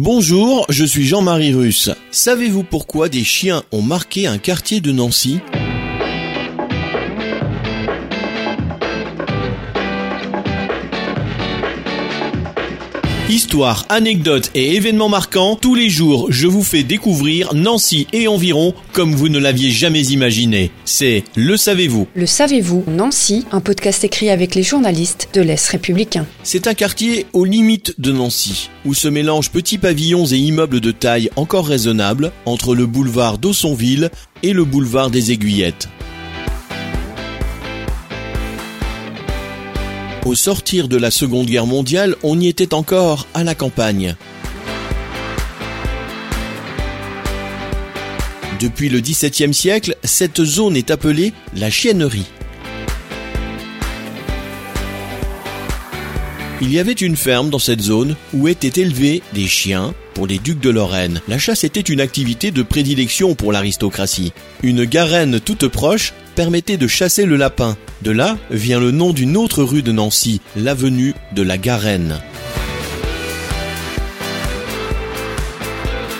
Bonjour, je suis Jean-Marie Russe. Savez-vous pourquoi des chiens ont marqué un quartier de Nancy? Histoire, anecdotes et événements marquants, tous les jours je vous fais découvrir Nancy et environ comme vous ne l'aviez jamais imaginé. C'est Le Savez-vous. Le savez-vous Nancy, un podcast écrit avec les journalistes de l'Est républicain. C'est un quartier aux limites de Nancy, où se mélangent petits pavillons et immeubles de taille encore raisonnable entre le boulevard d'Aussonville et le boulevard des Aiguillettes. Au sortir de la Seconde Guerre mondiale, on y était encore à la campagne. Depuis le XVIIe siècle, cette zone est appelée la chiennerie. Il y avait une ferme dans cette zone où étaient élevés des chiens pour les ducs de Lorraine. La chasse était une activité de prédilection pour l'aristocratie. Une garenne toute proche permettait de chasser le lapin. De là vient le nom d'une autre rue de Nancy, l'avenue de la Garenne.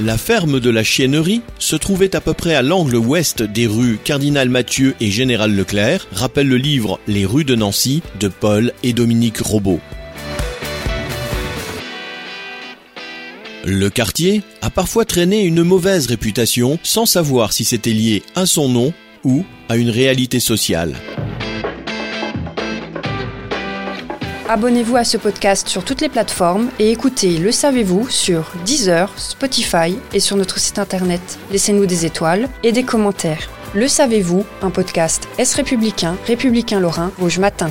La ferme de la chiennerie se trouvait à peu près à l'angle ouest des rues Cardinal Mathieu et Général Leclerc, rappelle le livre Les rues de Nancy de Paul et Dominique Robot. Le quartier a parfois traîné une mauvaise réputation sans savoir si c'était lié à son nom ou à une réalité sociale. Abonnez-vous à ce podcast sur toutes les plateformes et écoutez Le Savez-vous sur Deezer, Spotify et sur notre site internet. Laissez-nous des étoiles et des commentaires. Le Savez-vous, un podcast Est républicain, républicain lorrain, Rouge Matin.